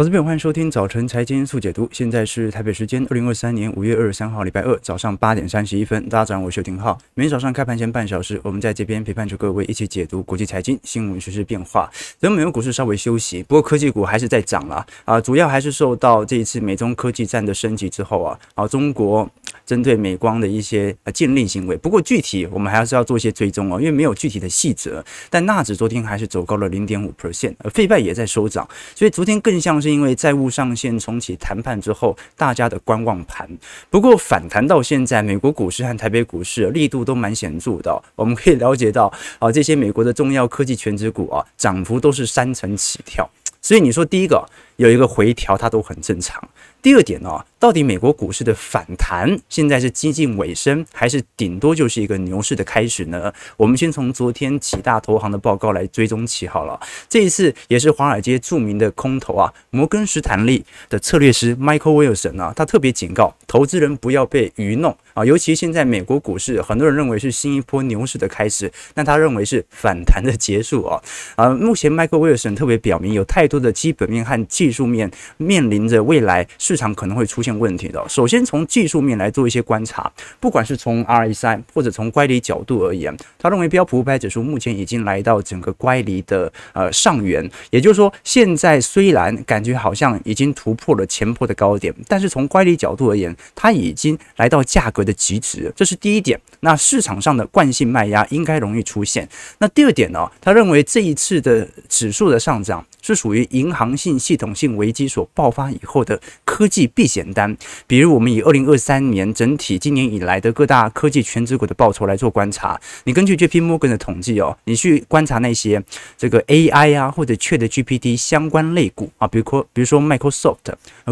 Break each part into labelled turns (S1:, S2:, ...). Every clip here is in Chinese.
S1: 投资朋友，欢迎收听早晨财经速解读。现在是台北时间二零二三年五月二十三号，礼拜二早上八点三十一分。大家早上好，我是邱廷浩。每天早上开盘前半小时，我们在这边陪伴着各位一起解读国际财经新闻、时事变化。等美国股市稍微休息，不过科技股还是在涨了啊，主要还是受到这一次美中科技战的升级之后啊，啊，中国。针对美光的一些呃禁令行为，不过具体我们还是要做一些追踪哦，因为没有具体的细则。但纳指昨天还是走高了零点五 percent，而费拜也在收涨，所以昨天更像是是因为债务上限重启谈判之后，大家的观望盘。不过反弹到现在，美国股市和台北股市力度都蛮显著的，我们可以了解到啊，这些美国的重要科技全职股啊，涨幅都是三成起跳。所以你说第一个有一个回调，它都很正常。第二点呢，到底美国股市的反弹现在是接近尾声，还是顶多就是一个牛市的开始呢？我们先从昨天几大投行的报告来追踪起好了。这一次也是华尔街著名的空头啊，摩根士丹利的策略师 Michael Wilson 啊，他特别警告投资人不要被愚弄啊，尤其现在美国股市很多人认为是新一波牛市的开始，但他认为是反弹的结束啊。啊，目前 Michael Wilson 特别表明，有太多的基本面和技术面面临着未来。市场可能会出现问题的。首先从技术面来做一些观察，不管是从 RSI 或者从乖离角度而言，他认为标普五百指数目前已经来到整个乖离的呃上缘，也就是说，现在虽然感觉好像已经突破了前波的高点，但是从乖离角度而言，它已经来到价格的极值，这是第一点。那市场上的惯性卖压应该容易出现。那第二点呢，他认为这一次的指数的上涨是属于银行性系统性危机所爆发以后的。科技避险单，比如我们以二零二三年整体今年以来的各大科技权值股的报酬来做观察，你根据 JP Morgan 的统计哦，你去观察那些这个 AI 啊或者 ChatGPT 相关类股啊，比如说比如说 Microsoft、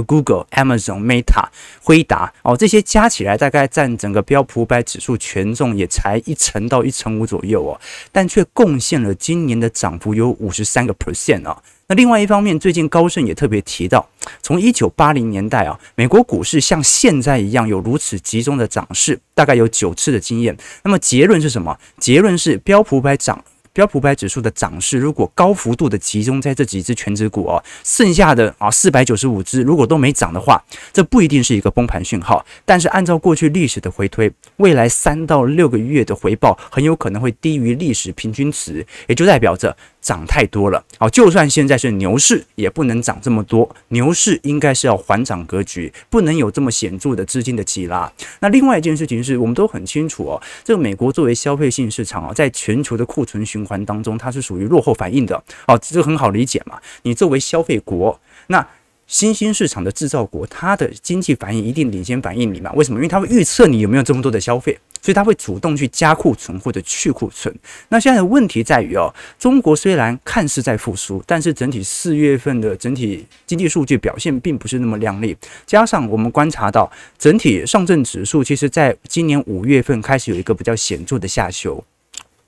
S1: Google、Amazon、Meta、辉达哦，这些加起来大概占整个标普五百指数权重也才一成到一成五左右哦，但却贡献了今年的涨幅有五十三个 percent 啊。那另外一方面，最近高盛也特别提到，从一九八零年代啊，美国股市像现在一样有如此集中的涨势，大概有九次的经验。那么结论是什么？结论是标普五百涨。标普五百指数的涨势，如果高幅度的集中在这几只全指股哦，剩下的啊四百九十五只如果都没涨的话，这不一定是一个崩盘讯号。但是按照过去历史的回推，未来三到六个月的回报很有可能会低于历史平均值，也就代表着涨太多了。好，就算现在是牛市，也不能涨这么多。牛市应该是要缓涨格局，不能有这么显著的资金的挤拉。那另外一件事情是我们都很清楚哦，这个美国作为消费性市场啊，在全球的库存循环当中，它是属于落后反应的，哦，这很好理解嘛。你作为消费国，那新兴市场的制造国，它的经济反应一定领先反应你嘛？为什么？因为它会预测你有没有这么多的消费，所以它会主动去加库存或者去库存。那现在的问题在于哦，中国虽然看似在复苏，但是整体四月份的整体经济数据表现并不是那么亮丽，加上我们观察到整体上证指数，其实在今年五月份开始有一个比较显著的下修。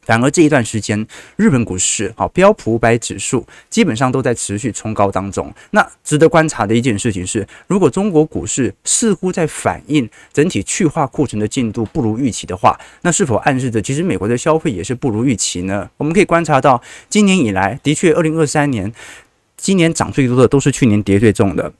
S1: 反而这一段时间，日本股市啊，标普五百指数基本上都在持续冲高当中。那值得观察的一件事情是，如果中国股市似乎在反映整体去化库存的进度不如预期的话，那是否暗示着其实美国的消费也是不如预期呢？我们可以观察到，今年以来的确，二零二三年今年涨最多的都是去年跌最重的。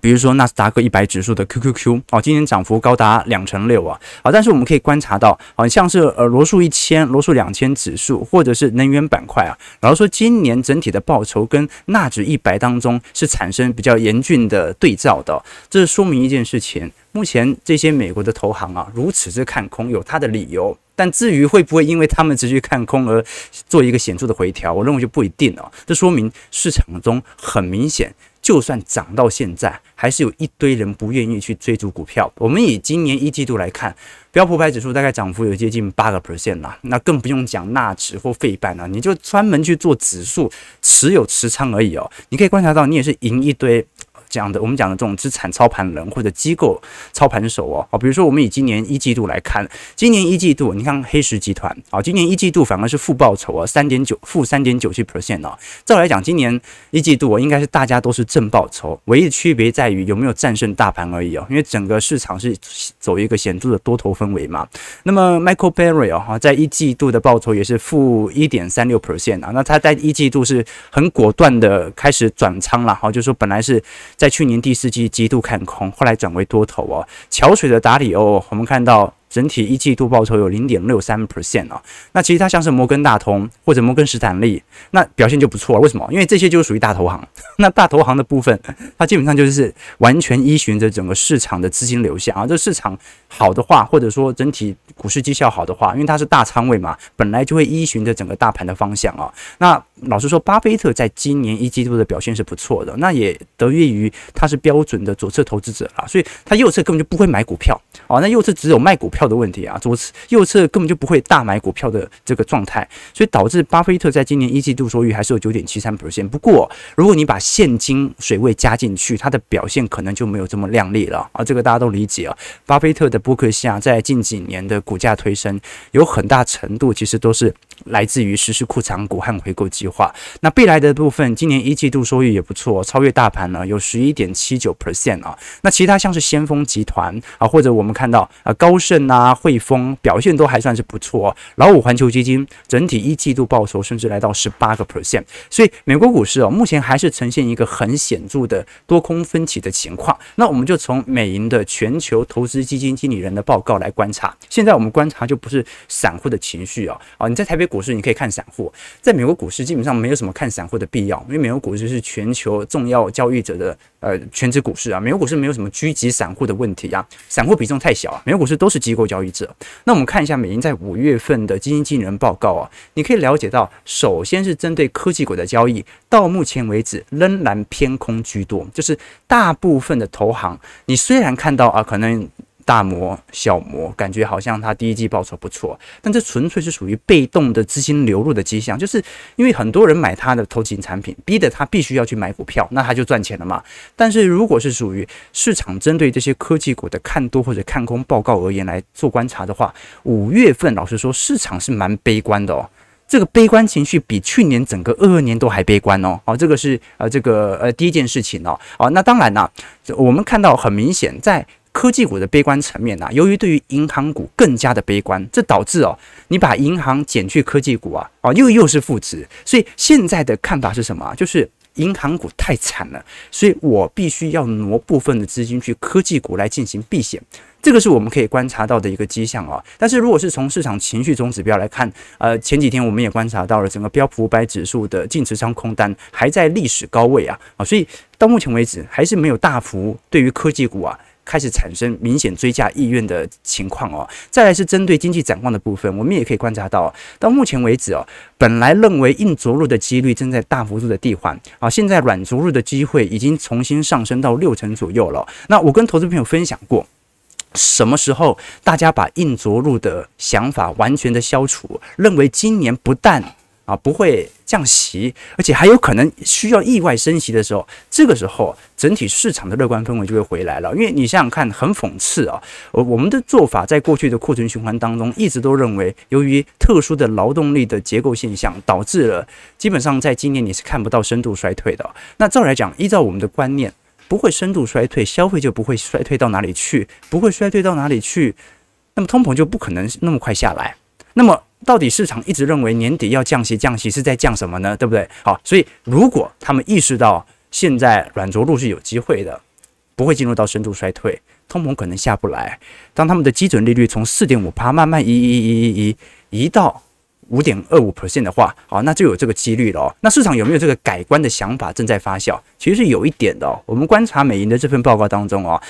S1: 比如说纳斯达克一百指数的 QQQ 哦，今年涨幅高达两成六啊，好，但是我们可以观察到，好像是呃罗素一千、罗素两千指数或者是能源板块啊，然后说今年整体的报酬跟纳指一百当中是产生比较严峻的对照的，这是说明一件事情，目前这些美国的投行啊如此之看空，有它的理由，但至于会不会因为他们持续看空而做一个显著的回调，我认为就不一定了，这说明市场中很明显。就算涨到现在，还是有一堆人不愿意去追逐股票。我们以今年一季度来看，标普百指数大概涨幅有接近八个 percent 啦，那更不用讲纳指或费半了。你就专门去做指数持有持仓而已哦，你可以观察到，你也是赢一堆。讲的我们讲的这种资产操盘人或者机构操盘手哦，啊，比如说我们以今年一季度来看，今年一季度你看黑石集团啊，今年一季度反而是负报酬啊，三点九负三点九七 percent 啊。照来讲，今年一季度应该是大家都是正报酬，唯一的区别在于有没有战胜大盘而已哦，因为整个市场是走一个显著的多头氛围嘛。那么 Michael Berry 哦，在一季度的报酬也是负一点三六 percent 啊，那他在一季度是很果断的开始转仓了哈，就是说本来是。在去年第四季极度看空，后来转为多头哦。桥水的达里欧，我们看到。整体一季度报酬有零点六三 percent 啊，那其实它像是摩根大通或者摩根士丹利，那表现就不错了。为什么？因为这些就是属于大投行。那大投行的部分，它基本上就是完全依循着整个市场的资金流向啊。这市场好的话，或者说整体股市绩效好的话，因为它是大仓位嘛，本来就会依循着整个大盘的方向啊。那老实说，巴菲特在今年一季度的表现是不错的，那也得益于他是标准的左侧投资者啊，所以他右侧根本就不会买股票啊。那右侧只有卖股票。票的问题啊，左侧右侧根本就不会大买股票的这个状态，所以导致巴菲特在今年一季度收益还是有九点七三 percent。不过，如果你把现金水位加进去，它的表现可能就没有这么亮丽了啊。这个大家都理解啊。巴菲特的波克夏在近几年的股价推升，有很大程度其实都是来自于实施库藏股和回购计划。那贝莱德部分今年一季度收益也不错，超越大盘呢，有十一点七九 percent 啊。那其他像是先锋集团啊，或者我们看到啊高盛、啊汇丰表现都还算是不错。哦老五环球基金整体一季度报酬甚至来到十八个 percent。所以美国股市哦，目前还是呈现一个很显著的多空分歧的情况。那我们就从美银的全球投资基金经理人的报告来观察。现在我们观察就不是散户的情绪啊啊，你在台北。股市你可以看散户，在美国股市基本上没有什么看散户的必要，因为美国股市是全球重要交易者的呃全职股市啊，美国股市没有什么狙击散户的问题啊，散户比重太小啊，美国股市都是机构交易者。那我们看一下美银在五月份的基金经理人报告啊，你可以了解到，首先是针对科技股的交易，到目前为止仍然偏空居多，就是大部分的投行，你虽然看到啊，可能。大摩、小摩，感觉好像他第一季报酬不错，但这纯粹是属于被动的资金流入的迹象，就是因为很多人买他的投资产品，逼得他必须要去买股票，那他就赚钱了嘛。但是如果是属于市场针对这些科技股的看多或者看空报告而言来做观察的话，五月份老实说市场是蛮悲观的哦，这个悲观情绪比去年整个二二年都还悲观哦。哦，这个是呃这个呃第一件事情哦。哦，那当然啦，我们看到很明显在。科技股的悲观层面啊，由于对于银行股更加的悲观，这导致哦，你把银行减去科技股啊，哦，又又是负值，所以现在的看法是什么啊？就是银行股太惨了，所以我必须要挪部分的资金去科技股来进行避险，这个是我们可以观察到的一个迹象啊。但是如果是从市场情绪总指标来看，呃，前几天我们也观察到了整个标普五百指数的净持仓空单还在历史高位啊，啊，所以到目前为止还是没有大幅对于科技股啊。开始产生明显追加意愿的情况哦。再来是针对经济展望的部分，我们也可以观察到，到目前为止哦，本来认为硬着陆的几率正在大幅度的递缓啊，现在软着陆的机会已经重新上升到六成左右了。那我跟投资朋友分享过，什么时候大家把硬着陆的想法完全的消除，认为今年不但啊，不会降息，而且还有可能需要意外升息的时候，这个时候整体市场的乐观氛围就会回来了。因为你想想看，很讽刺啊，我我们的做法在过去的库存循环当中，一直都认为，由于特殊的劳动力的结构现象，导致了基本上在今年你是看不到深度衰退的。那照来讲，依照我们的观念，不会深度衰退，消费就不会衰退到哪里去，不会衰退到哪里去，那么通膨就不可能那么快下来。那么到底市场一直认为年底要降息，降息是在降什么呢？对不对？好，所以如果他们意识到现在软着陆是有机会的，不会进入到深度衰退，通膨可能下不来。当他们的基准利率从四点五趴慢慢移移移移移移到五点二五 percent 的话，好，那就有这个几率了。那市场有没有这个改观的想法正在发酵？其实是有一点的。我们观察美银的这份报告当中哦，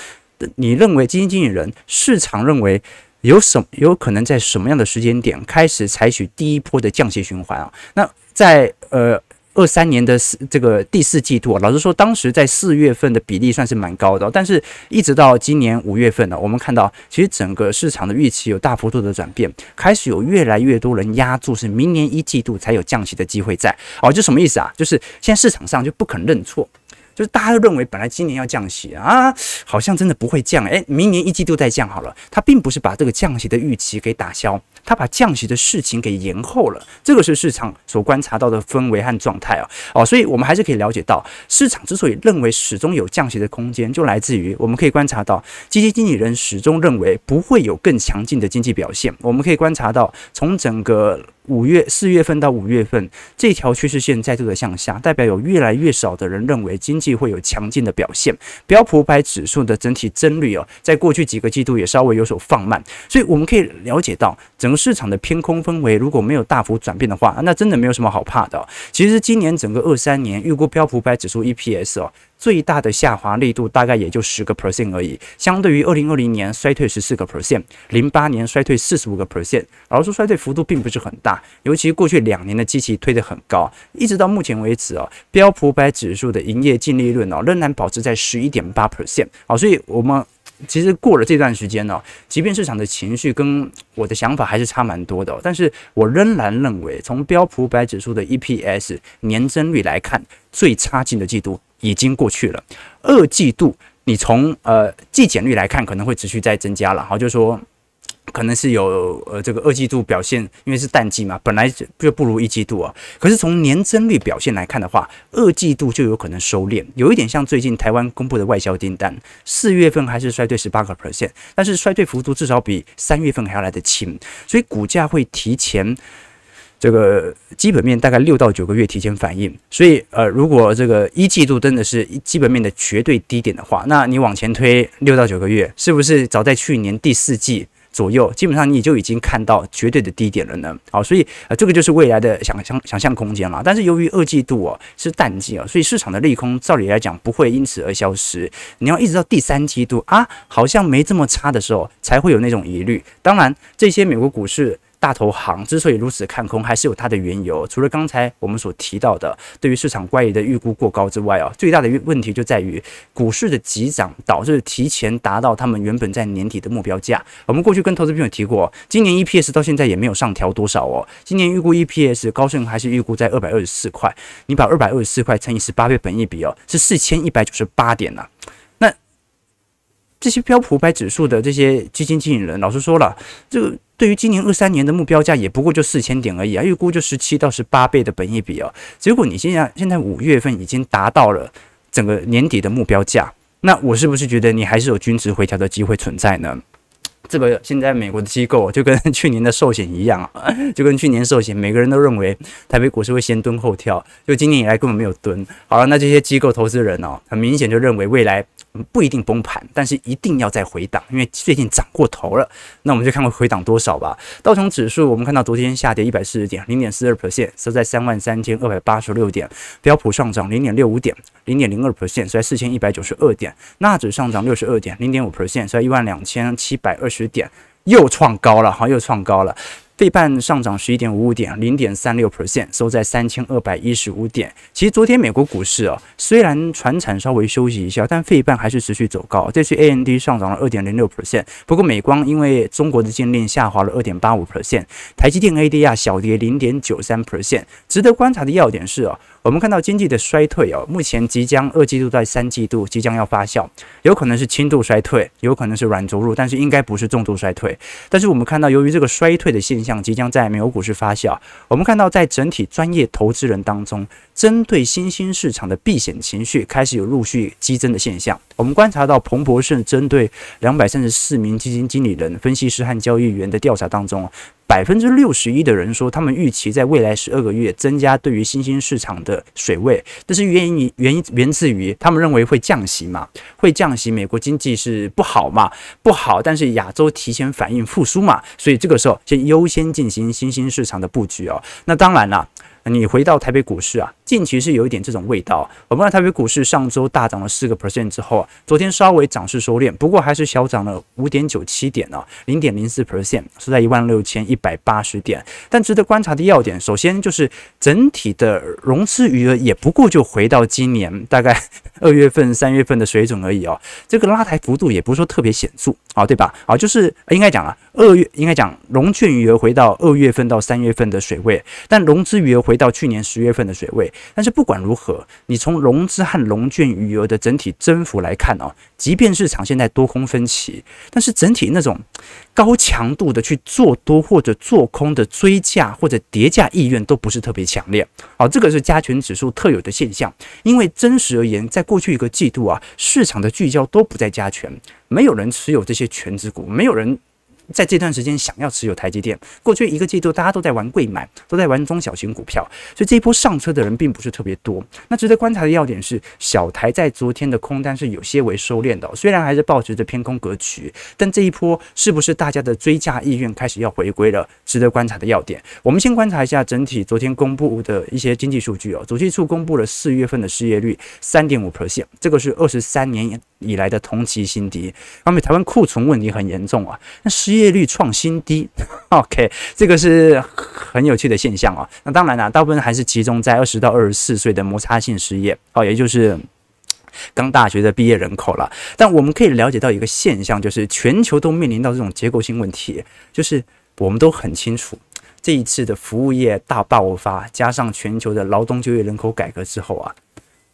S1: 你认为基金经理人市场认为？有什有可能在什么样的时间点开始采取第一波的降息循环啊？那在呃二三年的四这个第四季度，老实说，当时在四月份的比例算是蛮高的，但是一直到今年五月份呢，我们看到其实整个市场的预期有大幅度的转变，开始有越来越多人压住是明年一季度才有降息的机会在哦，就什么意思啊？就是现在市场上就不肯认错。就是大家都认为本来今年要降息啊，好像真的不会降，诶，明年一季度再降好了。它并不是把这个降息的预期给打消，他把降息的事情给延后了。这个是市场所观察到的氛围和状态啊。哦，所以我们还是可以了解到，市场之所以认为始终有降息的空间，就来自于我们可以观察到，基金经理人始终认为不会有更强劲的经济表现。我们可以观察到，从整个五月四月份到五月份，这条趋势线再度的向下，代表有越来越少的人认为经济会有强劲的表现。标普五百指数的整体增率哦，在过去几个季度也稍微有所放慢，所以我们可以了解到，整市场的偏空氛围如果没有大幅转变的话，那真的没有什么好怕的。其实今年整个二三年预估标普百指数 EPS 哦。最大的下滑力度大概也就十个 percent 而已，相对于二零二零年衰退十四个 percent，零八年衰退四十五个 percent，老实说衰退幅度并不是很大，尤其过去两年的基期推得很高，一直到目前为止哦，标普百指数的营业净利润哦仍然保持在十一点八 percent，好，所以我们其实过了这段时间呢，即便市场的情绪跟我的想法还是差蛮多的，但是我仍然认为从标普五百指数的 EPS 年增率来看，最差劲的季度。已经过去了，二季度你从呃季减率来看，可能会持续在增加了，好，就是说可能是有呃这个二季度表现，因为是淡季嘛，本来就不如一季度啊。可是从年增率表现来看的话，二季度就有可能收敛，有一点像最近台湾公布的外销订单，四月份还是衰退十八个 percent，但是衰退幅度至少比三月份还要来得轻，所以股价会提前。这个基本面大概六到九个月提前反应，所以呃，如果这个一季度真的是基本面的绝对低点的话，那你往前推六到九个月，是不是早在去年第四季左右，基本上你就已经看到绝对的低点了呢？好，所以呃，这个就是未来的想象想象空间了。但是由于二季度哦是淡季啊，所以市场的利空照理来讲不会因此而消失。你要一直到第三季度啊，好像没这么差的时候，才会有那种疑虑。当然，这些美国股市。大投行之所以如此看空，还是有它的缘由。除了刚才我们所提到的对于市场乖离的预估过高之外啊，最大的问题就在于股市的急涨导致提前达到他们原本在年底的目标价。我们过去跟投资朋友提过，今年 EPS 到现在也没有上调多少哦。今年预估 EPS 高盛还是预估在二百二十四块，你把二百二十四块乘以十八倍本益比哦，是四千一百九十八点呐、那这些标普五百指数的这些基金经理人，老实说了，这个。对于今年二三年的目标价也不过就四千点而已啊，预估就十七到十八倍的本益比哦。结果你现在现在五月份已经达到了整个年底的目标价，那我是不是觉得你还是有均值回调的机会存在呢？这个现在美国的机构就跟去年的寿险一样啊，就跟去年寿险，每个人都认为台北股市会先蹲后跳，就今年以来根本没有蹲。好了，那这些机构投资人哦，很明显就认为未来。不一定崩盘，但是一定要再回档，因为最近涨过头了。那我们就看会回档多少吧。道琼指数，我们看到昨天下跌一百四十点，零点四二 percent，收在三万三千二百八十六点。标普上涨零点六五点，零点零二 percent，收在四千一百九十二点。纳指上涨六十二点，零点五 percent，收在一万两千七百二十点，又创高了，哈，又创高了。费半上涨十一点五五点，零点三六 percent，收在三千二百一十五点。其实昨天美国股市啊，虽然船产稍微休息一下，但费半还是持续走高。这次 AMD 上涨了二点零六 percent，不过美光因为中国的禁令下滑了二点八五 percent，台积电 ADR 小跌零点九三 percent。值得观察的要点是啊，我们看到经济的衰退哦，目前即将二季度到三季度即将要发酵，有可能是轻度衰退，有可能是软着陆，但是应该不是重度衰退。但是我们看到，由于这个衰退的现象，即将在美国股市发酵。我们看到，在整体专业投资人当中，针对新兴市场的避险情绪开始有陆续激增的现象。我们观察到，彭博社针对两百三十四名基金经理人、分析师和交易员的调查当中，百分之六十一的人说，他们预期在未来十二个月增加对于新兴市场的水位。这是原因原因源自于他们认为会降息嘛？会降息，美国经济是不好嘛？不好，但是亚洲提前反应复苏嘛？所以这个时候先优先进行新兴市场的布局哦。那当然了。你回到台北股市啊，近期是有一点这种味道。我们看台北股市上周大涨了四个 percent 之后啊，昨天稍微涨势收敛，不过还是小涨了五点九七点啊，零点零四 percent，是在一万六千一百八十点。但值得观察的要点，首先就是整体的融资余额也不过就回到今年大概二月份、三月份的水准而已哦。这个拉抬幅度也不是说特别显著啊，对吧？啊，就是应该讲啊，二月应该讲融券余额回到二月份到三月份的水位，但融资余额。回到去年十月份的水位，但是不管如何，你从融资和融券余额的整体增幅来看哦，即便市场现在多空分歧，但是整体那种高强度的去做多或者做空的追价或者跌价意愿都不是特别强烈。好，这个是加权指数特有的现象，因为真实而言，在过去一个季度啊，市场的聚焦都不在加权，没有人持有这些权值股，没有人。在这段时间想要持有台积电，过去一个季度大家都在玩贵买，都在玩中小型股票，所以这一波上车的人并不是特别多。那值得观察的要点是，小台在昨天的空单是有些为收敛的，虽然还是保持着偏空格局，但这一波是不是大家的追价意愿开始要回归了？值得观察的要点，我们先观察一下整体昨天公布的一些经济数据哦。主计处公布了四月份的失业率三点五 percent，这个是二十三年以来的同期新低。因为台湾库存问题很严重啊，那失失业率创新低，OK，这个是很有趣的现象啊。那当然了，大部分还是集中在二十到二十四岁的摩擦性失业，哦，也就是刚大学的毕业人口了。但我们可以了解到一个现象，就是全球都面临到这种结构性问题，就是我们都很清楚，这一次的服务业大爆发，加上全球的劳动就业人口改革之后啊，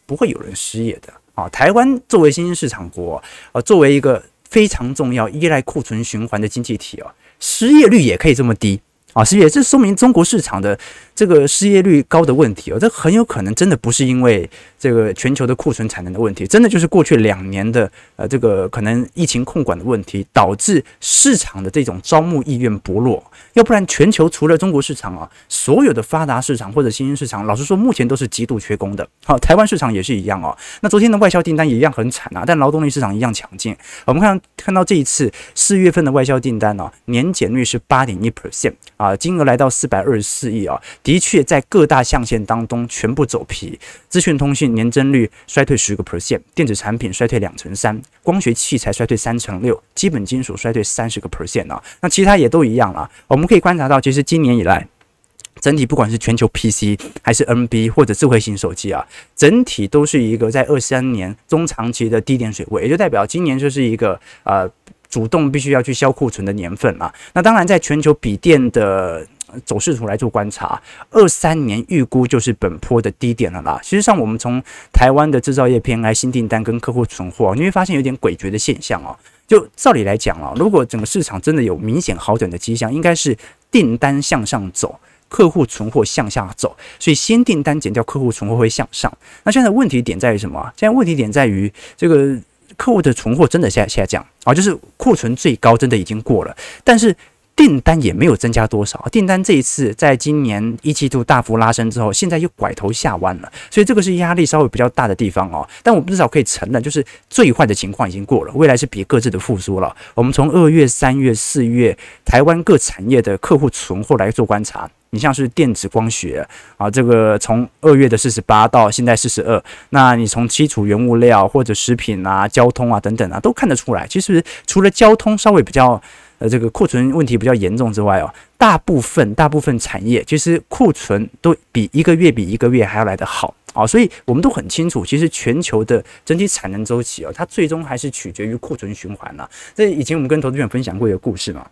S1: 不会有人失业的啊。台湾作为新兴市场国啊，作为一个。非常重要，依赖库存循环的经济体哦，失业率也可以这么低啊！失业，这说明中国市场的这个失业率高的问题哦，这很有可能真的不是因为这个全球的库存产能的问题，真的就是过去两年的呃这个可能疫情控管的问题，导致市场的这种招募意愿薄弱。要不然，全球除了中国市场啊，所有的发达市场或者新兴市场，老实说，目前都是极度缺工的。好，台湾市场也是一样哦。那昨天的外销订单也一样很惨啊，但劳动力市场一样强劲。我们看看到这一次四月份的外销订单呢，年减率是八点一 percent 啊，金额来到四百二十四亿啊，的确在各大象限当中全部走皮。资讯通讯年增率衰退十个 percent，电子产品衰退两成三，光学器材衰退三成六，基本金属衰退三十个 percent 啊。那其他也都一样了，我们。可以观察到，其实今年以来，整体不管是全球 PC 还是 NB 或者智慧型手机啊，整体都是一个在二三年中长期的低点水位，也就代表今年就是一个呃主动必须要去销库存的年份嘛。那当然，在全球笔电的走势图来做观察，二三年预估就是本波的低点了啦。实际上，我们从台湾的制造业 PMI 新订单跟客户存货，你会发现有点诡谲的现象哦。就照理来讲啊，如果整个市场真的有明显好转的迹象，应该是订单向上走，客户存货向下走，所以先订单减掉客户存货会向上。那现在问题点在于什么？现在问题点在于这个客户的存货真的下下降啊，就是库存最高真的已经过了，但是。订单也没有增加多少，订单这一次在今年一季度大幅拉升之后，现在又拐头下弯了，所以这个是压力稍微比较大的地方哦。但我们至少可以承认，就是最坏的情况已经过了，未来是比各自的复苏了。我们从二月、三月、四月台湾各产业的客户存货来做观察，你像是电子光学啊，这个从二月的四十八到现在四十二，那你从基础原物料或者食品啊、交通啊等等啊，都看得出来，其实除了交通稍微比较。呃，这个库存问题比较严重之外哦，大部分大部分产业其实库存都比一个月比一个月还要来得好啊，所以我们都很清楚，其实全球的整体产能周期哦，它最终还是取决于库存循环了。这以前我们跟投资人分享过一个故事嘛。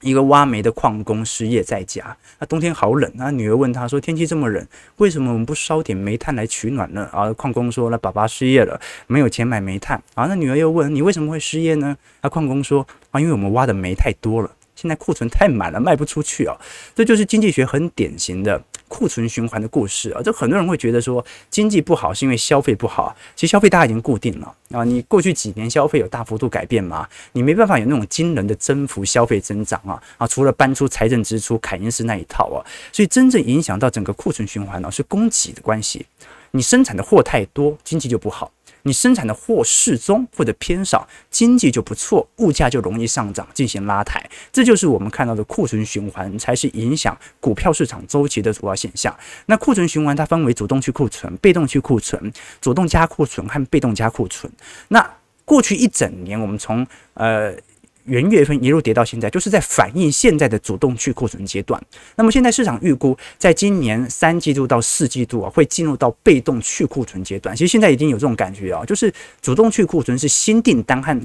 S1: 一个挖煤的矿工失业在家，那冬天好冷，那女儿问他说：“天气这么冷，为什么我们不烧点煤炭来取暖呢？”啊，矿工说：“那爸爸失业了，没有钱买煤炭。”啊，那女儿又问：“你为什么会失业呢？”啊，矿工说：“啊，因为我们挖的煤太多了。”现在库存太满了，卖不出去啊。这就是经济学很典型的库存循环的故事啊。就很多人会觉得说经济不好是因为消费不好，其实消费大家已经固定了啊。你过去几年消费有大幅度改变吗？你没办法有那种惊人的增幅消费增长啊啊！除了搬出财政支出凯因斯那一套啊，所以真正影响到整个库存循环呢，是供给的关系。你生产的货太多，经济就不好。你生产的货适中或者偏少，经济就不错，物价就容易上涨，进行拉抬。这就是我们看到的库存循环，才是影响股票市场周期的主要现象。那库存循环它分为主动去库存、被动去库存、主动加库存和被动加库存。那过去一整年，我们从呃。元月份一路跌到现在，就是在反映现在的主动去库存阶段。那么现在市场预估，在今年三季度到四季度啊，会进入到被动去库存阶段。其实现在已经有这种感觉啊，就是主动去库存是新订单和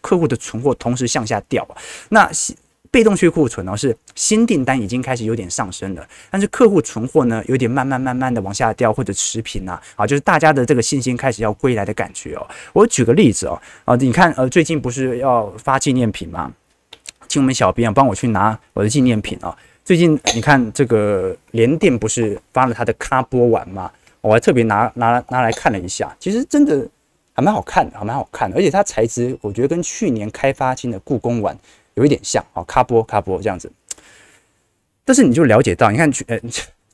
S1: 客户的存货同时向下掉。那被动去库存呢，是新订单已经开始有点上升了，但是客户存货呢有点慢慢慢慢的往下掉或者持平啊，啊，就是大家的这个信心开始要归来的感觉哦。我举个例子哦，啊，你看呃最近不是要发纪念品吗？请我们小编帮我去拿我的纪念品啊。最近你看这个联电不是发了他的咖波丸吗？我还特别拿拿拿来看了一下，其实真的还蛮好看的，还蛮好看的，而且它材质我觉得跟去年开发新的故宫丸有一点像啊，咖波卡波这样子。但是你就了解到，你看去呃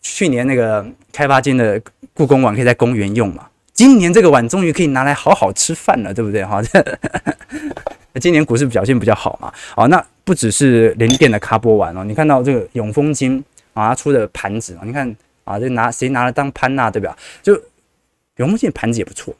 S1: 去年那个开发金的故宫碗可以在公园用嘛，今年这个碗终于可以拿来好好吃饭了，对不对哈？今年股市表现比较好嘛，哦，那不只是联电的咖波碗哦，你看到这个永丰金啊出的盘子啊，你看啊这拿谁拿来当盘呐，对吧？就永丰金盘子也不错，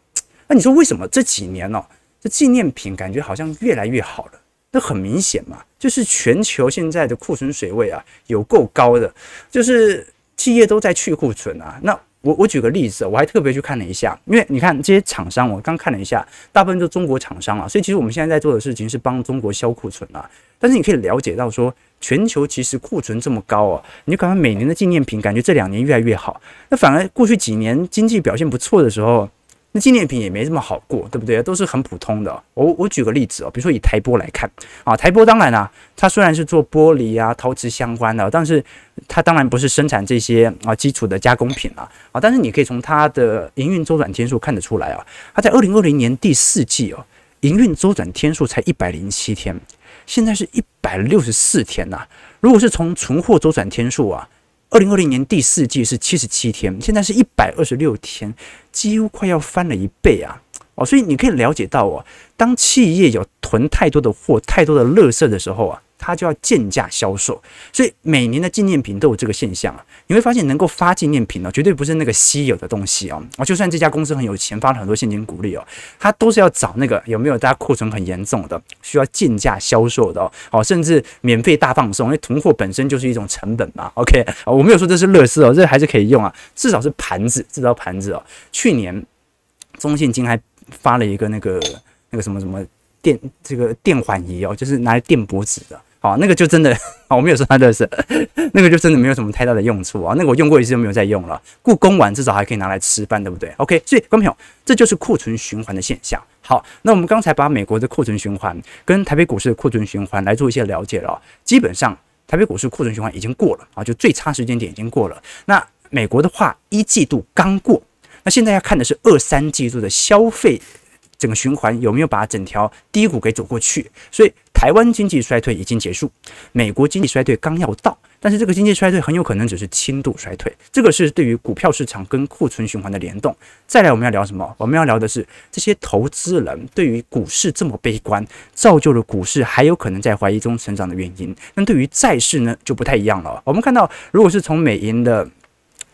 S1: 那你说为什么这几年哦这纪念品感觉好像越来越好了？那很明显嘛，就是全球现在的库存水位啊，有够高的，就是企业都在去库存啊。那我我举个例子，我还特别去看了一下，因为你看这些厂商，我刚看了一下，大部分都中国厂商啊，所以其实我们现在在做的事情是帮中国销库存啊。但是你可以了解到说，全球其实库存这么高啊，你就感觉每年的纪念品感觉这两年越来越好，那反而过去几年经济表现不错的时候。那纪念品也没这么好过，对不对？都是很普通的。我我举个例子哦，比如说以台玻来看啊，台玻当然啊，它虽然是做玻璃啊、陶瓷相关的，但是它当然不是生产这些啊基础的加工品啊啊。但是你可以从它的营运周转天数看得出来啊，它在二零二零年第四季哦，营运周转天数才一百零七天，现在是一百六十四天呐。如果是从存货周转天数啊。二零二零年第四季是七十七天，现在是一百二十六天，几乎快要翻了一倍啊！哦，所以你可以了解到哦，当企业有囤太多的货、太多的垃圾的时候啊。它就要贱价销售，所以每年的纪念品都有这个现象啊。你会发现，能够发纪念品呢，绝对不是那个稀有的东西哦。啊，就算这家公司很有钱，发了很多现金股利哦，它都是要找那个有没有大家库存很严重的，需要贱价销售的哦。哦甚至免费大放送，因为囤货本身就是一种成本嘛。OK，我没有说这是垃圾哦，这还是可以用啊。至少是盘子，至少盘子哦。去年中信金还发了一个那个那个什么什么电这个电缓仪哦，就是拿来垫脖子的。好，那个就真的，我没有说它的是，那个就真的没有什么太大的用处啊。那个我用过一次就没有再用了。故宫碗至少还可以拿来吃饭，对不对？OK，所以观众朋友，这就是库存循环的现象。好，那我们刚才把美国的库存循环跟台北股市的库存循环来做一些了解了。基本上，台北股市库存循环已经过了啊，就最差时间点已经过了。那美国的话，一季度刚过，那现在要看的是二三季度的消费。整个循环有没有把整条低谷给走过去？所以台湾经济衰退已经结束，美国经济衰退刚要到，但是这个经济衰退很有可能只是轻度衰退。这个是对于股票市场跟库存循环的联动。再来，我们要聊什么？我们要聊的是这些投资人对于股市这么悲观，造就了股市还有可能在怀疑中成长的原因。那对于债市呢，就不太一样了。我们看到，如果是从美银的。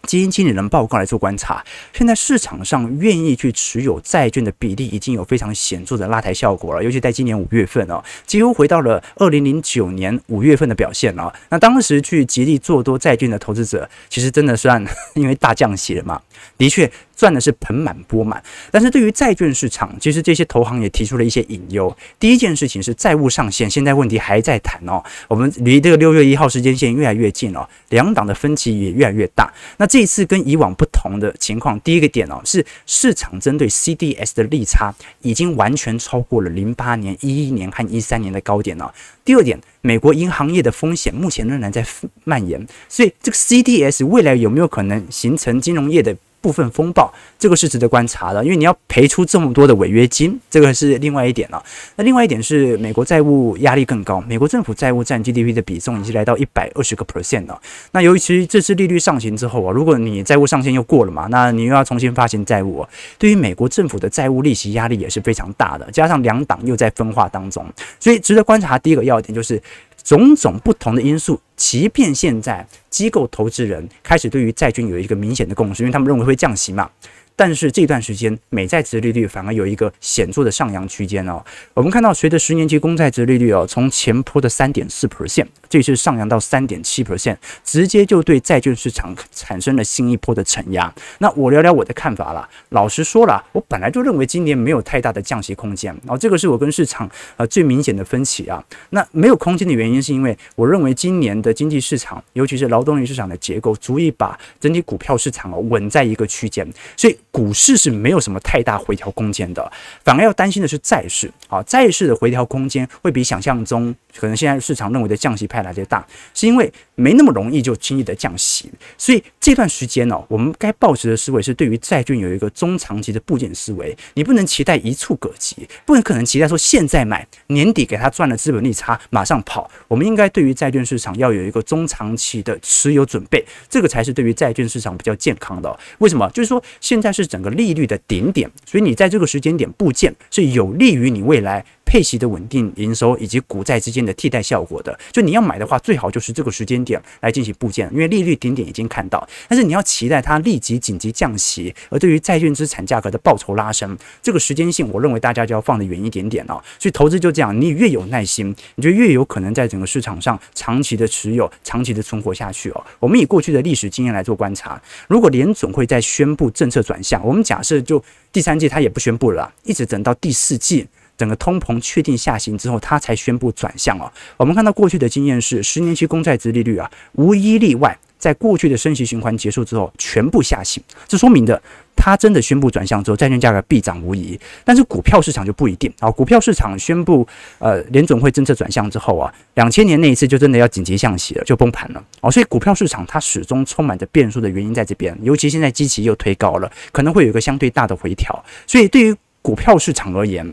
S1: 基金经理人报告来做观察，现在市场上愿意去持有债券的比例已经有非常显著的拉抬效果了，尤其在今年五月份哦，几乎回到了二零零九年五月份的表现了。那当时去极力做多债券的投资者，其实真的算 因为大降息了嘛，的确。赚的是盆满钵满，但是对于债券市场，其实这些投行也提出了一些隐忧。第一件事情是债务上限，现在问题还在谈哦。我们离这个六月一号时间线越来越近了，两党的分歧也越来越大。那这一次跟以往不同的情况，第一个点哦，是市场针对 CDS 的利差已经完全超过了零八年、一一年和一三年的高点了。第二点，美国银行业的风险目前仍然在蔓延，所以这个 CDS 未来有没有可能形成金融业的部分风暴，这个是值得观察的，因为你要赔出这么多的违约金，这个是另外一点了。那另外一点是，美国债务压力更高，美国政府债务占 GDP 的比重已经来到一百二十个 percent 了。那尤其实这次利率上行之后啊，如果你债务上限又过了嘛，那你又要重新发行债务，对于美国政府的债务利息压力也是非常大的。加上两党又在分化当中，所以值得观察。第一个要点就是。种种不同的因素，即便现在机构投资人开始对于债券有一个明显的共识，因为他们认为会降息嘛。但是这段时间美债殖利率反而有一个显著的上扬区间哦。我们看到，随着十年期公债殖利率哦，从前坡的三点四 percent，这次上扬到三点七 percent，直接就对债券市场产生了新一波的承压。那我聊聊我的看法啦。老实说了，我本来就认为今年没有太大的降息空间哦，这个是我跟市场呃最明显的分歧啊。那没有空间的原因是因为我认为今年的经济市场，尤其是劳动力市场的结构，足以把整体股票市场哦稳在一个区间，所以股市是没有什么太大回调空间的，反而要担心的是债市。啊，债市的回调空间会比想象中可能现在市场认为的降息派来的大，是因为没那么容易就轻易的降息，所以这段时间呢，我们该抱持的思维是对于债券有一个中长期的布局思维，你不能期待一触可及，不能可能期待说现在买，年底给他赚了资本利差马上跑，我们应该对于债券市场要有一个中长期的持有准备，这个才是对于债券市场比较健康的。为什么？就是说现在是整个利率的顶点，所以你在这个时间点布建是有利于你未来。配息的稳定营收以及股债之间的替代效果的，就你要买的话，最好就是这个时间点来进行布建，因为利率顶点已经看到。但是你要期待它立即紧急降息，而对于债券资产价格的报酬拉升，这个时间性，我认为大家就要放得远一点点哦。所以投资就这样，你越有耐心，你就越有可能在整个市场上长期的持有、长期的存活下去哦。我们以过去的历史经验来做观察，如果联总会在宣布政策转向，我们假设就第三季它也不宣布了，一直等到第四季。整个通膨确定下行之后，它才宣布转向哦。我们看到过去的经验是，十年期公债殖利率啊，无一例外，在过去的升息循环结束之后，全部下行。这说明的，它真的宣布转向之后，债券价格必涨无疑。但是股票市场就不一定啊。股票市场宣布呃联准会政策转向之后啊，两千年那一次就真的要紧急降息了，就崩盘了哦。所以股票市场它始终充满着变数的原因在这边，尤其现在基期又推高了，可能会有一个相对大的回调。所以对于股票市场而言，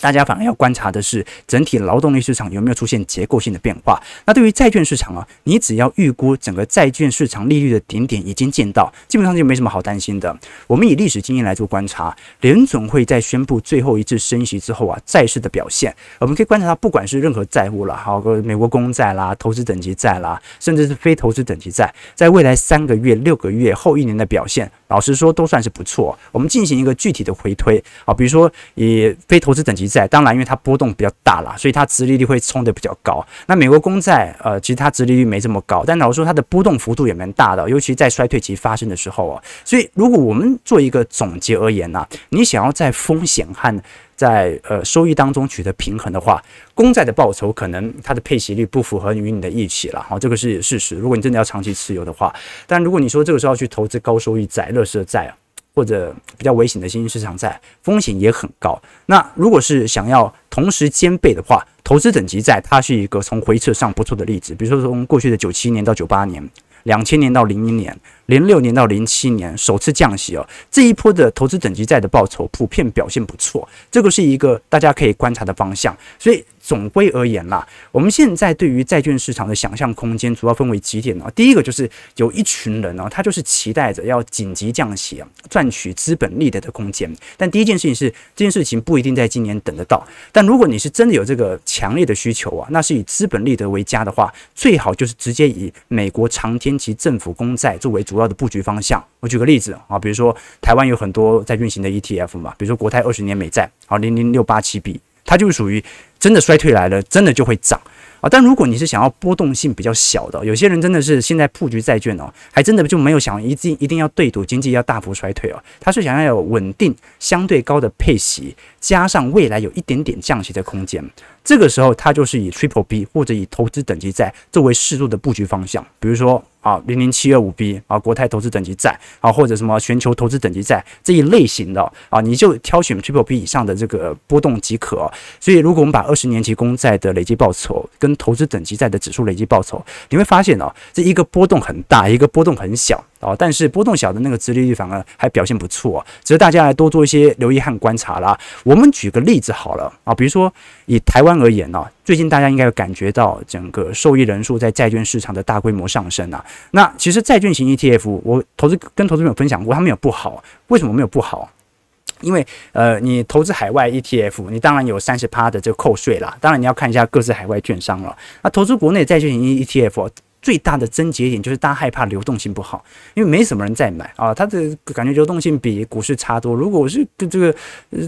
S1: 大家反而要观察的是整体劳动力市场有没有出现结构性的变化。那对于债券市场啊，你只要预估整个债券市场利率的顶点已经见到，基本上就没什么好担心的。我们以历史经验来做观察，联准会在宣布最后一次升息之后啊，债市的表现，我们可以观察到，不管是任何债务了，好个美国公债啦、投资等级债啦，甚至是非投资等级债，在未来三个月、六个月后一年的表现，老实说都算是不错。我们进行一个具体的回推啊，比如说以非投资等级债，当然因为它波动比较大啦，所以它殖利率会冲得比较高。那美国公债，呃，其实它殖利率没这么高，但老实说它的波动幅度也蛮大的，尤其在衰退期发生的时候啊。所以如果我们做一个总结而言呢，你想要在风险和在呃收益当中取得平衡的话，公债的报酬可能它的配息率不符合于你的预期了，好，这个是事实。如果你真的要长期持有的话，但如果你说这个时候要去投资高收益债、乐视债啊。或者比较危险的新兴市场债，风险也很高。那如果是想要同时兼备的话，投资等级债它是一个从回撤上不错的例子。比如说从过去的九七年到九八年，两千年到零一年，零六年到零七年首次降息哦，这一波的投资等级债的报酬普遍表现不错，这个是一个大家可以观察的方向。所以。总归而言啦，我们现在对于债券市场的想象空间主要分为几点呢？第一个就是有一群人呢，他就是期待着要紧急降息啊，赚取资本利得的空间。但第一件事情是，这件事情不一定在今年等得到。但如果你是真的有这个强烈的需求啊，那是以资本利得为佳的话，最好就是直接以美国长天期政府公债作为主主要的布局方向。我举个例子啊，比如说台湾有很多在运行的 ETF 嘛，比如说国泰二十年美债啊，零零六八七 B，它就是属于。真的衰退来了，真的就会涨啊！但如果你是想要波动性比较小的，有些人真的是现在布局债券哦，还真的就没有想一定一定要对赌经济要大幅衰退哦，他是想要有稳定相对高的配息，加上未来有一点点降息的空间，这个时候它就是以 Triple B 或者以投资等级债作为适度的布局方向，比如说。啊，零零七二五 B 啊，国泰投资等级债啊，或者什么全球投资等级债这一类型的啊，你就挑选 Triple B 以上的这个波动即可。所以，如果我们把二十年期公债的累计报酬跟投资等级债的指数累计报酬，你会发现哦，这一个波动很大，一个波动很小哦，但是波动小的那个殖利率反而还表现不错，值得大家来多做一些留意和观察啦。我们举个例子好了啊，比如说以台湾而言呢。最近大家应该有感觉到整个受益人数在债券市场的大规模上升啊。那其实债券型 ETF，我投资跟投资朋友分享过，他们有不好。为什么没有不好？因为呃，你投资海外 ETF，你当然有三十趴的这个扣税啦。当然你要看一下各自海外券商了。那投资国内债券型 ETF。最大的症结点就是大家害怕流动性不好，因为没什么人在买啊，它的感觉流动性比股市差多。如果我是跟这个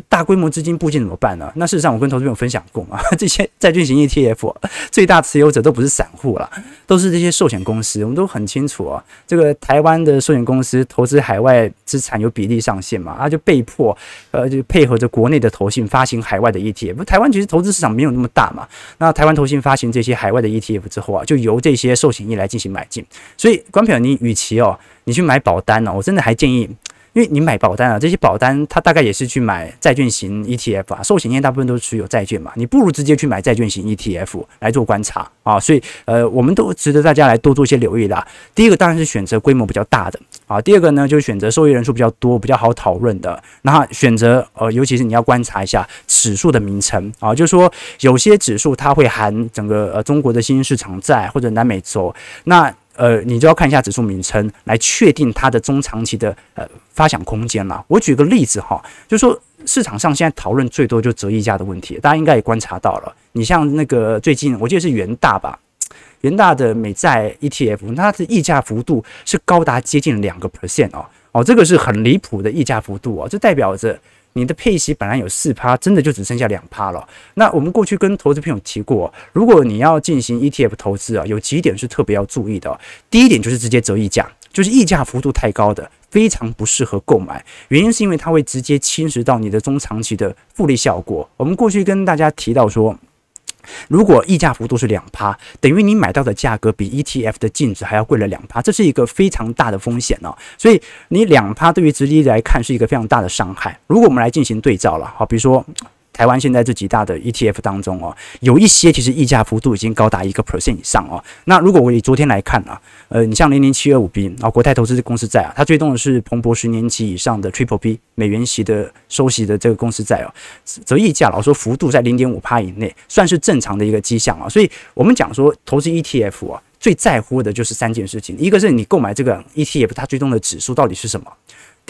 S1: 大规模资金布局怎么办呢？那事实上我跟投资朋友分享过嘛，这些债券型 ETF 最大持有者都不是散户了，都是这些寿险公司。我们都很清楚啊，这个台湾的寿险公司投资海外资产有比例上限嘛，他就被迫呃就配合着国内的投信发行海外的 ETF。台湾其实投资市场没有那么大嘛，那台湾投信发行这些海外的 ETF 之后啊，就由这些寿险业来进行买进。所以，观众朋友，你与其哦，你去买保单呢，我真的还建议，因为你买保单啊，这些保单它大概也是去买债券型 ETF 啊，寿险业大部分都是持有债券嘛，你不如直接去买债券型 ETF 来做观察啊。所以，呃，我们都值得大家来多做一些留意的。第一个当然是选择规模比较大的啊，第二个呢就是选择受益人数比较多、比较好讨论的。那选择呃，尤其是你要观察一下指数的名称啊，就是说有些指数它会含整个呃中国的新兴市场债或者南美洲那。呃，你就要看一下指数名称来确定它的中长期的呃发想空间了。我举个例子哈，就是说市场上现在讨论最多就折溢价的问题，大家应该也观察到了。你像那个最近我记得是元大吧，元大的美债 ETF，它的溢价幅度是高达接近两个 percent 哦，哦，这个是很离谱的溢价幅度哦，这代表着。你的配息本来有四趴，真的就只剩下两趴了。那我们过去跟投资朋友提过，如果你要进行 ETF 投资啊，有几点是特别要注意的。第一点就是直接折溢价，就是溢价幅度太高的，非常不适合购买。原因是因为它会直接侵蚀到你的中长期的复利效果。我们过去跟大家提到说。如果溢价幅度是两趴，等于你买到的价格比 ETF 的净值还要贵了两趴，这是一个非常大的风险哦。所以你两趴对于直接来看是一个非常大的伤害。如果我们来进行对照了，好，比如说。台湾现在这几大的 ETF 当中哦，有一些其实溢价幅度已经高达一个 percent 以上哦。那如果我以昨天来看啊，呃，你像零零七二五 B 啊，国泰投资公司债啊，它追踪的是彭博十年期以上的 Triple B 美元息的收息的这个公司债哦，则溢价老说幅度在零点五趴以内，算是正常的一个迹象啊。所以我们讲说投资 ETF 啊，最在乎的就是三件事情，一个是你购买这个 ETF 它追踪的指数到底是什么。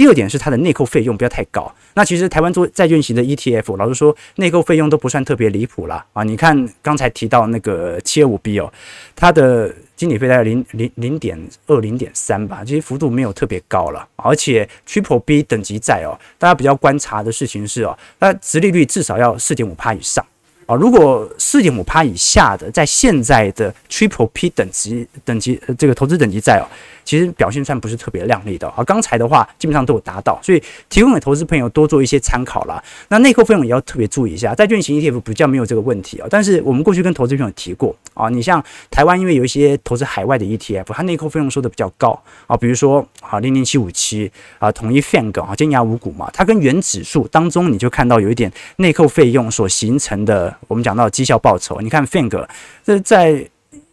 S1: 第二点是它的内扣费用不要太高。那其实台湾做债券型的 ETF，老实说内扣费用都不算特别离谱啦。啊。你看刚才提到那个七二五 B 哦，它的经理费大概零零零点二零点三吧，其实幅度没有特别高了。而且 Triple B 等级债哦，大家比较观察的事情是哦，它殖利率至少要四点五趴以上。啊，如果四点五趴以下的，在现在的 Triple P 等级等级这个投资等级债哦，其实表现算不是特别亮丽的。啊，刚才的话基本上都有达到，所以提供给投资朋友多做一些参考啦。那内扣费用也要特别注意一下，债券型 ETF 比较没有这个问题啊。但是我们过去跟投资朋友提过啊，你像台湾因为有一些投资海外的 ETF，它内扣费用收的比较高啊，比如说啊零零七五七啊统一 FANG 啊尖牙五股嘛，它跟原指数当中你就看到有一点内扣费用所形成的。我们讲到绩效报酬，你看 FANG 这在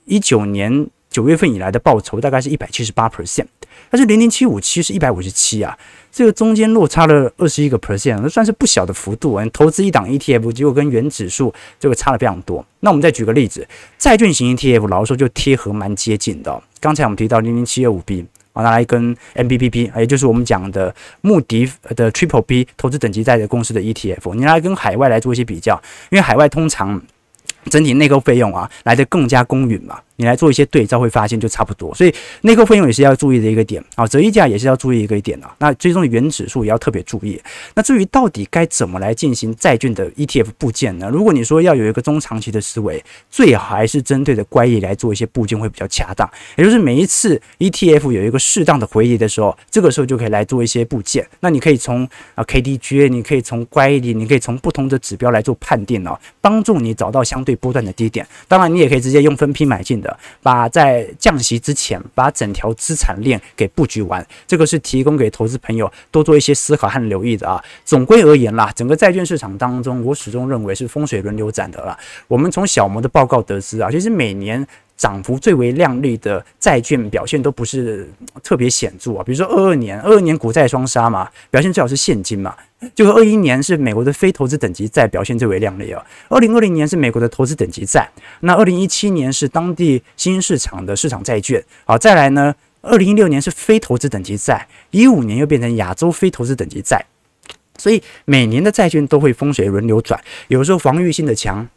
S1: 一九年九月份以来的报酬大概是一百七十八 percent，但是零零七五七是一百五十七啊，这个中间落差了二十一个 percent，那算是不小的幅度啊。你投资一档 ETF，结果跟原指数这个差了非常多。那我们再举个例子，债券型 ETF，老实说就贴合蛮接近的。刚才我们提到零零七二五 B。拿来跟 MBBP，也就是我们讲的穆迪的 Triple B 投资等级债的公司的 ETF，你拿来跟海外来做一些比较，因为海外通常整体内购费用啊来的更加公允嘛。你来做一些对照，会发现就差不多，所以内扣费用也是要注意的一个点啊，折溢价也是要注意一个点啊。那最终的原指数也要特别注意。那至于到底该怎么来进行债券的 ETF 部件呢？如果你说要有一个中长期的思维，最好还是针对的乖离来做一些部件会比较恰当。也就是每一次 ETF 有一个适当的回离的时候，这个时候就可以来做一些部件。那你可以从啊 KDJ，你可以从乖离，你可以从不同的指标来做判定哦，帮助你找到相对波段的低点。当然，你也可以直接用分批买进的。把在降息之前，把整条资产链给布局完，这个是提供给投资朋友多做一些思考和留意的啊。总归而言啦，整个债券市场当中，我始终认为是风水轮流转的啦。我们从小摩的报告得知啊，其实每年。涨幅最为亮丽的债券表现都不是特别显著啊，比如说二二年，二二年股债双杀嘛，表现最好是现金嘛。就和二一年是美国的非投资等级债表现最为亮丽啊。二零二零年是美国的投资等级债，那二零一七年是当地新兴市场的市场债券。好，再来呢，二零一六年是非投资等级债，一五年又变成亚洲非投资等级债。所以每年的债券都会风水轮流转，有时候防御性的强。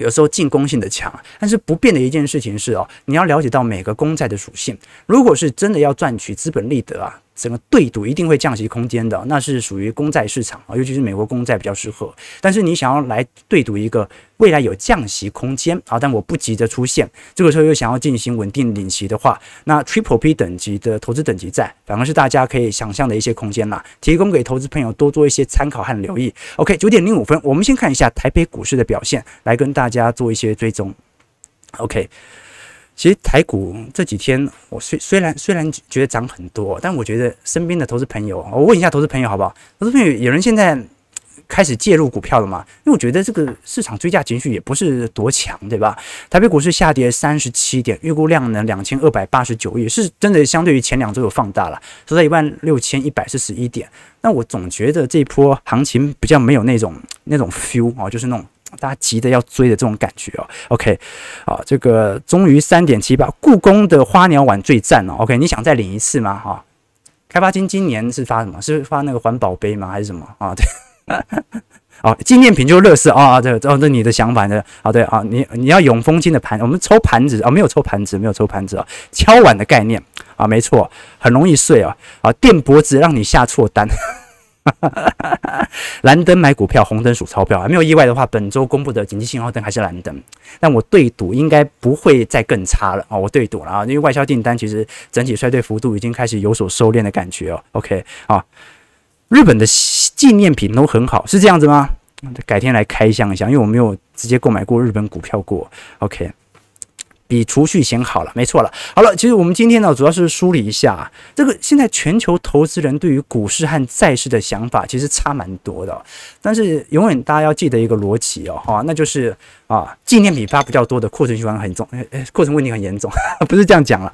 S1: 有时候进攻性的强，但是不变的一件事情是哦，你要了解到每个公债的属性。如果是真的要赚取资本利得啊，整个对赌一定会降息空间的，那是属于公债市场啊，尤其是美国公债比较适合。但是你想要来对赌一个未来有降息空间啊，但我不急着出现，这个时候又想要进行稳定领息的话，那 Triple P 等级的投资等级债，反而是大家可以想象的一些空间啦，提供给投资朋友多做一些参考和留意。OK，九点零五分，我们先看一下台北股市的表现，来跟大家做一些追踪。OK。其实台股这几天，我虽虽然虽然觉得涨很多，但我觉得身边的投资朋友，我问一下投资朋友好不好？投资朋友有人现在开始介入股票了吗？因为我觉得这个市场追价情绪也不是多强，对吧？台北股市下跌三十七点，预估量呢两千二百八十九亿，是真的相对于前两周有放大了，收在一万六千一百四十一点。那我总觉得这一波行情比较没有那种那种 feel 啊，就是那种。大家急着要追的这种感觉哦，OK，啊，这个终于三点七八，故宫的花鸟碗最赞哦，OK，你想再领一次吗？哈，开发金今年是发什么？是发那个环保杯吗？还是什么啊？对，哦，纪念品就是乐事啊，对，哦，这你的想法呢？啊，对啊，你你要永丰金的盘，我们抽盘子啊，没有抽盘子，没有抽盘子啊，敲碗的概念啊，没错，很容易碎啊，啊，电脖子让你下错单。蓝灯买股票，红灯数钞票。啊没有意外的话，本周公布的紧急信号灯还是蓝灯。但我对赌应该不会再更差了啊！我对赌了啊，因为外销订单其实整体衰退幅度已经开始有所收敛的感觉哦。OK 啊，日本的纪念品都很好，是这样子吗？改天来开箱一下，因为我没有直接购买过日本股票过。OK。比储蓄险好了，没错了。好了，其实我们今天呢，主要是梳理一下这个现在全球投资人对于股市和债市的想法，其实差蛮多的。但是永远大家要记得一个逻辑哦，哈，那就是啊，纪念品发比较多的库存循环很重，诶诶，库存问题很严重，不是这样讲了，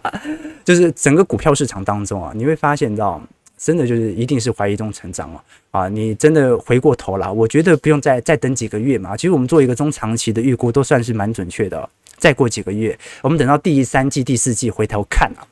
S1: 就是整个股票市场当中啊，你会发现到真的就是一定是怀疑中成长哦。啊，你真的回过头了，我觉得不用再再等几个月嘛。其实我们做一个中长期的预估，都算是蛮准确的。再过几个月，我们等到第三季、第四季回头看啊，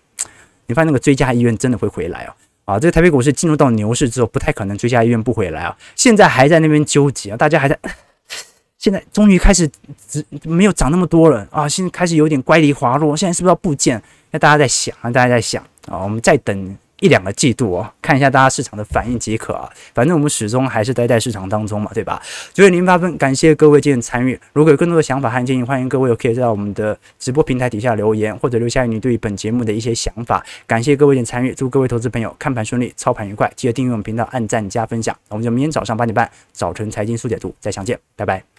S1: 你发现那个追加意愿真的会回来哦。啊，这个台北股市进入到牛市之后，不太可能追加意愿不回来啊。现在还在那边纠结啊，大家还在，现在终于开始只没有涨那么多了啊，现在开始有点乖离滑落，现在是不是要布件？那大家在想啊，大家在想啊，我们再等。一两个季度哦，看一下大家市场的反应即可啊。反正我们始终还是待在市场当中嘛，对吧？九点零八分，感谢各位今天参与。如果有更多的想法和建议，欢迎各位可以在我们的直播平台底下留言，或者留下你对于本节目的一些想法。感谢各位的参与，祝各位投资朋友看盘顺利，操盘愉快。记得订阅我们频道，按赞加分享。我们就明天早上八点半，早晨财经速解读再相见，拜拜。